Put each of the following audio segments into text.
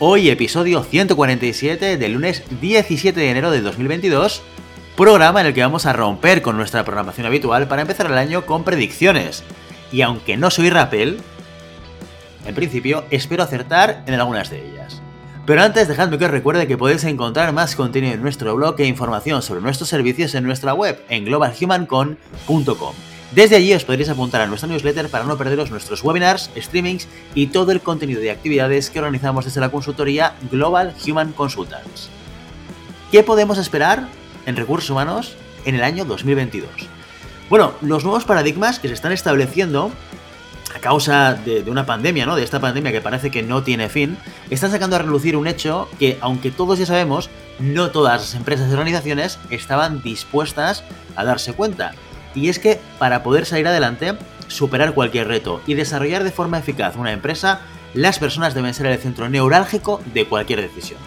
Hoy episodio 147 del lunes 17 de enero de 2022, programa en el que vamos a romper con nuestra programación habitual para empezar el año con predicciones. Y aunque no soy Rappel, en principio espero acertar en algunas de ellas. Pero antes dejadme que os recuerde que podéis encontrar más contenido en nuestro blog e información sobre nuestros servicios en nuestra web en globalhumancon.com. Desde allí os podréis apuntar a nuestra newsletter para no perderos nuestros webinars, streamings y todo el contenido de actividades que organizamos desde la consultoría Global Human Consultants. ¿Qué podemos esperar en recursos humanos en el año 2022? Bueno, los nuevos paradigmas que se están estableciendo a causa de, una pandemia, ¿no? De esta pandemia que parece que no tiene fin, están sacando a relucir un hecho que, aunque todos ya sabemos, no todas las empresas y organizaciones estaban dispuestas a darse cuenta. Y es que para poder salir adelante, superar cualquier reto y desarrollar de forma eficaz una empresa, las personas deben ser el centro neurálgico de cualquier decisión.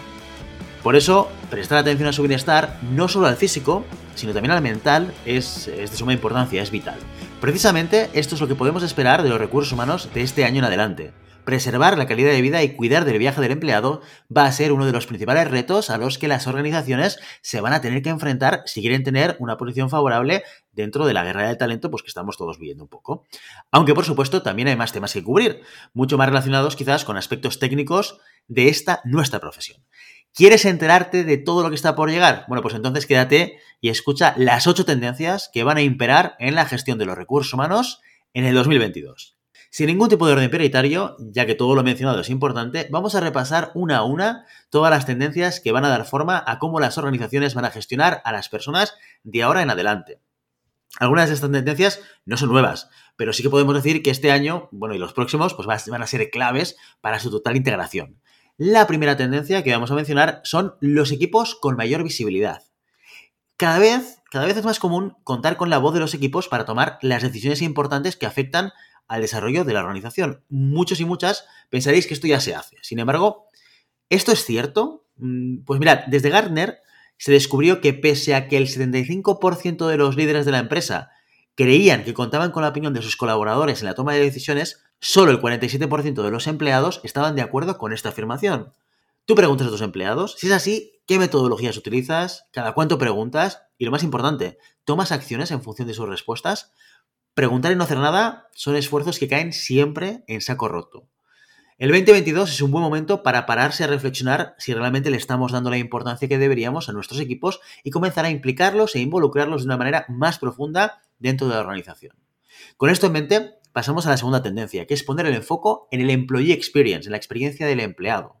Por eso, prestar atención a su bienestar, no solo al físico, sino también al mental, es, de suma importancia, es vital. Precisamente esto es lo que podemos esperar de los recursos humanos de este año en adelante preservar la calidad de vida y cuidar del viaje del empleado va a ser uno de los principales retos a los que las organizaciones se van a tener que enfrentar si quieren tener una posición favorable dentro de la guerra del talento, pues que estamos todos viviendo un poco. Aunque por supuesto también hay más temas que cubrir, mucho más relacionados quizás con aspectos técnicos de esta nuestra profesión. ¿Quieres enterarte de todo lo que está por llegar? Bueno, pues entonces quédate y escucha las ocho tendencias que van a imperar en la gestión de los recursos humanos en el 2022. Sin ningún tipo de orden prioritario, ya que todo lo mencionado es importante, vamos a repasar una a una todas las tendencias que van a dar forma a cómo las organizaciones van a gestionar a las personas de ahora en adelante. Algunas de estas tendencias no son nuevas, pero sí que podemos decir que este año, bueno, y los próximos, pues van a ser claves para su total integración. La primera tendencia que vamos a mencionar son los equipos con mayor visibilidad. Cada vez, cada vez es más común contar con la voz de los equipos para tomar las decisiones importantes que afectan al desarrollo de la organización. Muchos y muchas pensaréis que esto ya se hace. Sin embargo, ¿esto es cierto? Mm, pues mirad, desde Gartner se descubrió que pese a que el 75% de los líderes de la empresa creían que contaban con la opinión de sus colaboradores en la toma de decisiones, solo el 47% de los empleados estaban de acuerdo con esta afirmación. Tú preguntas a tus empleados, si es así, ¿qué metodologías utilizas? ¿Cada cuánto preguntas? Y lo más importante, ¿tomas acciones en función de sus respuestas? Preguntar y no hacer nada son esfuerzos que caen siempre en saco roto. El 2022 es un buen momento para pararse a reflexionar si realmente le estamos dando la importancia que deberíamos a nuestros equipos y comenzar a implicarlos e involucrarlos de una manera más profunda dentro de la organización. Con esto en mente, pasamos a la segunda tendencia, que es poner el enfoque en el employee experience, en la experiencia del empleado.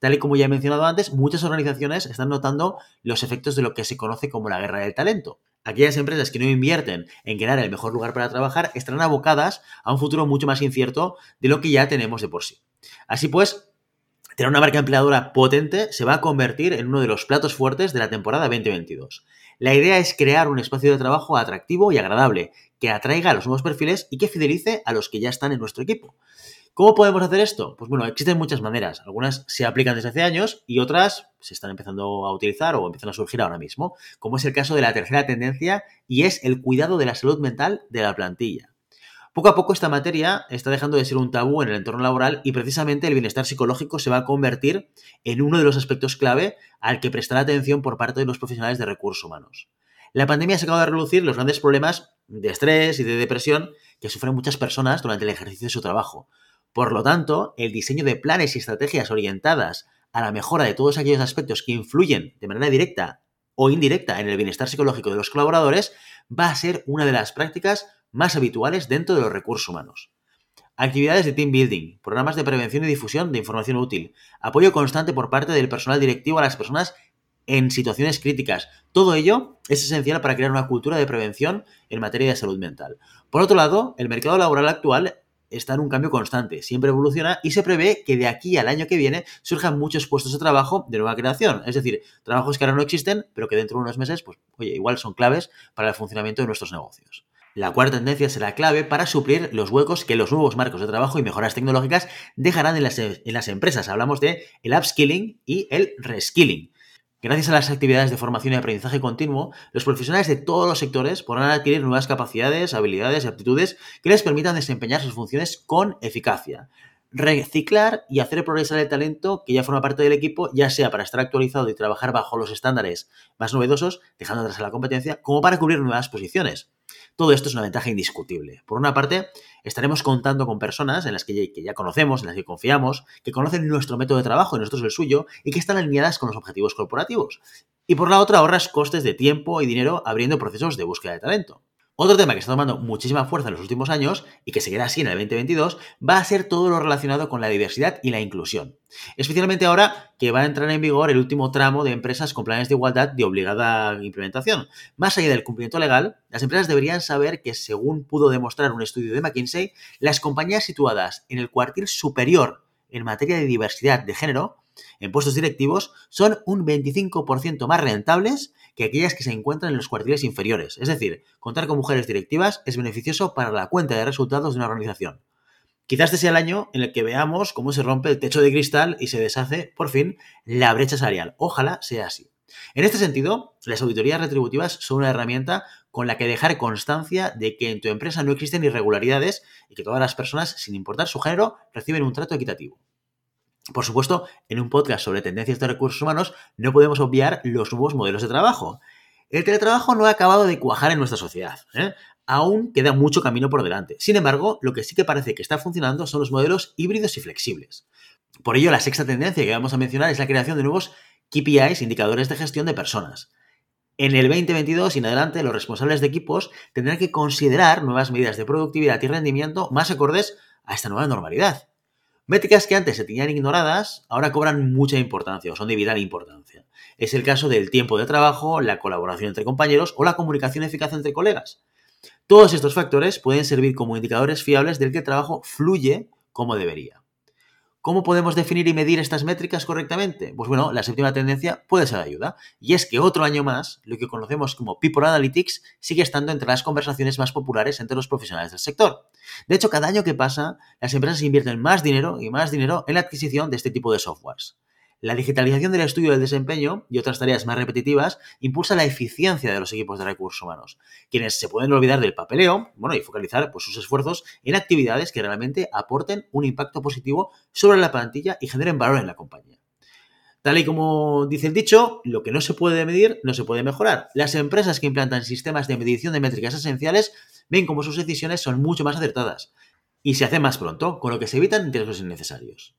Tal y como ya he mencionado antes, muchas organizaciones están notando los efectos de lo que se conoce como la guerra del talento. Aquellas empresas que no invierten en crear el mejor lugar para trabajar estarán abocadas a un futuro mucho más incierto de lo que ya tenemos de por sí. Así pues, tener una marca empleadora potente se va a convertir en uno de los platos fuertes de la temporada 2022. La idea es crear un espacio de trabajo atractivo y agradable, que atraiga a los nuevos perfiles y que fidelice a los que ya están en nuestro equipo. ¿Cómo podemos hacer esto? Pues bueno, existen muchas maneras. Algunas se aplican desde hace años y otras se están empezando a utilizar o empiezan a surgir ahora mismo, como es el caso de la tercera tendencia y es el cuidado de la salud mental de la plantilla. Poco a poco esta materia está dejando de ser un tabú en el entorno laboral y precisamente el bienestar psicológico se va a convertir en uno de los aspectos clave al que prestar atención por parte de los profesionales de recursos humanos. La pandemia ha sacado a relucir los grandes problemas de estrés y de depresión que sufren muchas personas durante el ejercicio de su trabajo, por lo tanto, el diseño de planes y estrategias orientadas a la mejora de todos aquellos aspectos que influyen de manera directa o indirecta en el bienestar psicológico de los colaboradores va a ser una de las prácticas más habituales dentro de los recursos humanos. Actividades de team building, programas de prevención y difusión de información útil, apoyo constante por parte del personal directivo a las personas en situaciones críticas. Todo ello es esencial para crear una cultura de prevención en materia de salud mental. Por otro lado, el mercado laboral actual está en un cambio constante, siempre evoluciona y se prevé que de aquí al año que viene surjan muchos puestos de trabajo de nueva creación. Es decir, trabajos que ahora no existen, pero que dentro de unos meses, pues, oye, igual son claves para el funcionamiento de nuestros negocios. La cuarta tendencia será clave para suplir los huecos que los nuevos marcos de trabajo y mejoras tecnológicas dejarán en las, empresas. Hablamos de el upskilling y el reskilling. Gracias a las actividades de formación y aprendizaje continuo, los profesionales de todos los sectores podrán adquirir nuevas capacidades, habilidades y aptitudes que les permitan desempeñar sus funciones con eficacia. Reciclar y hacer progresar el talento que ya forma parte del equipo, ya sea para estar actualizado y trabajar bajo los estándares más novedosos, dejando atrás a la competencia, como para cubrir nuevas posiciones. Todo esto es una ventaja indiscutible. Por una parte, estaremos contando con personas en las que ya, conocemos, en las que confiamos, que conocen nuestro método de trabajo y nosotros el suyo, y que están alineadas con los objetivos corporativos. Y por la otra, ahorras costes de tiempo y dinero abriendo procesos de búsqueda de talento. Otro tema que está tomando muchísima fuerza en los últimos años y que seguirá así en el 2022 va a ser todo lo relacionado con la diversidad y la inclusión. Especialmente ahora que va a entrar en vigor el último tramo de empresas con planes de igualdad de obligada implementación. Más allá del cumplimiento legal, las empresas deberían saber que, según pudo demostrar un estudio de McKinsey, las compañías situadas en el cuartil superior en materia de diversidad de género en puestos directivos son un 25% más rentables que aquellas que se encuentran en los cuartiles inferiores. Es decir, contar con mujeres directivas es beneficioso para la cuenta de resultados de una organización. Quizás este sea el año en el que veamos cómo se rompe el techo de cristal y se deshace, por fin, la brecha salarial. Ojalá sea así. En este sentido, las auditorías retributivas son una herramienta con la que dejar constancia de que en tu empresa no existen irregularidades y que todas las personas, sin importar su género, reciben un trato equitativo. Por supuesto, en un podcast sobre tendencias de recursos humanos no podemos obviar los nuevos modelos de trabajo. El teletrabajo no ha acabado de cuajar en nuestra sociedad. ¿eh? Aún queda mucho camino por delante. Sin embargo, lo que sí que parece que está funcionando son los modelos híbridos y flexibles. Por ello, la sexta tendencia que vamos a mencionar es la creación de nuevos KPIs, indicadores de gestión de personas. En el 2022 y en adelante, los responsables de equipos tendrán que considerar nuevas medidas de productividad y rendimiento más acordes a esta nueva normalidad. Métricas que antes se tenían ignoradas, ahora cobran mucha importancia o son de vital importancia. Es el caso del tiempo de trabajo, la colaboración entre compañeros o la comunicación eficaz entre colegas. Todos estos factores pueden servir como indicadores fiables del que el trabajo fluye como debería. ¿Cómo podemos definir y medir estas métricas correctamente? Pues bueno, la séptima tendencia puede ser ayuda. Y es que otro año más, lo que conocemos como People Analytics sigue estando entre las conversaciones más populares entre los profesionales del sector. De hecho, cada año que pasa, las empresas invierten más dinero y más dinero en la adquisición de este tipo de softwares. La digitalización del estudio del desempeño y otras tareas más repetitivas impulsa la eficiencia de los equipos de recursos humanos, quienes se pueden olvidar del papeleo bueno, y focalizar pues, sus esfuerzos en actividades que realmente aporten un impacto positivo sobre la plantilla y generen valor en la compañía. Tal y como dice el dicho, lo que no se puede medir no se puede mejorar. Las empresas que implantan sistemas de medición de métricas esenciales ven como sus decisiones son mucho más acertadas y se hacen más pronto, con lo que se evitan riesgos innecesarios.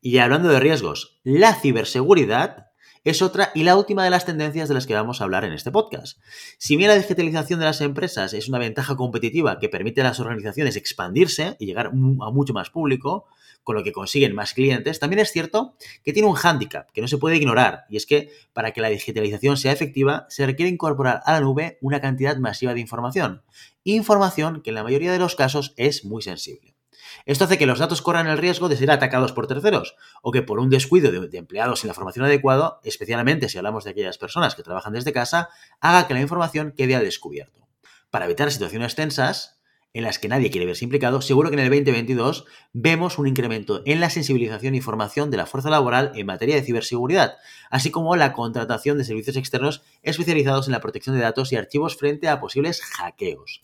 Y hablando de riesgos, la ciberseguridad es otra y la última de las tendencias de las que vamos a hablar en este podcast. Si bien la digitalización de las empresas es una ventaja competitiva que permite a las organizaciones expandirse y llegar a mucho más público, con lo que consiguen más clientes, también es cierto que tiene un hándicap que no se puede ignorar, y es que para que la digitalización sea efectiva se requiere incorporar a la nube una cantidad masiva de información, información que en la mayoría de los casos es muy sensible. Esto hace que los datos corran el riesgo de ser atacados por terceros o que por un descuido de, empleados sin la formación adecuada, especialmente si hablamos de aquellas personas que trabajan desde casa, haga que la información quede al descubierto. Para evitar situaciones tensas, en las que nadie quiere verse implicado, seguro que en el 2022 vemos un incremento en la sensibilización y formación de la fuerza laboral en materia de ciberseguridad, así como la contratación de servicios externos especializados en la protección de datos y archivos frente a posibles hackeos.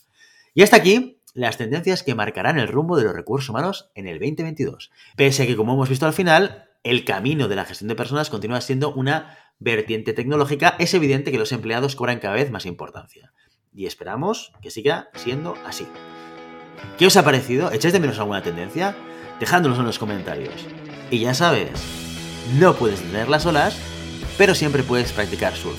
Y hasta aquí las tendencias que marcarán el rumbo de los recursos humanos en el 2022. Pese a que, como hemos visto al final, el camino de la gestión de personas continúa siendo una vertiente tecnológica, es evidente que los empleados cobran cada vez más importancia. Y esperamos que siga siendo así. ¿Qué os ha parecido? ¿Echáis de menos alguna tendencia? Dejándonos en los comentarios. Y ya sabes, no puedes tener las olas, pero siempre puedes practicar surf.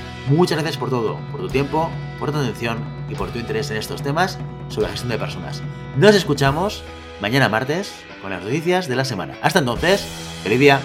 Muchas gracias por todo, por tu tiempo, por tu atención y por tu interés en estos temas sobre la gestión de personas. Nos escuchamos mañana martes con las noticias de la semana. Hasta entonces, feliz día.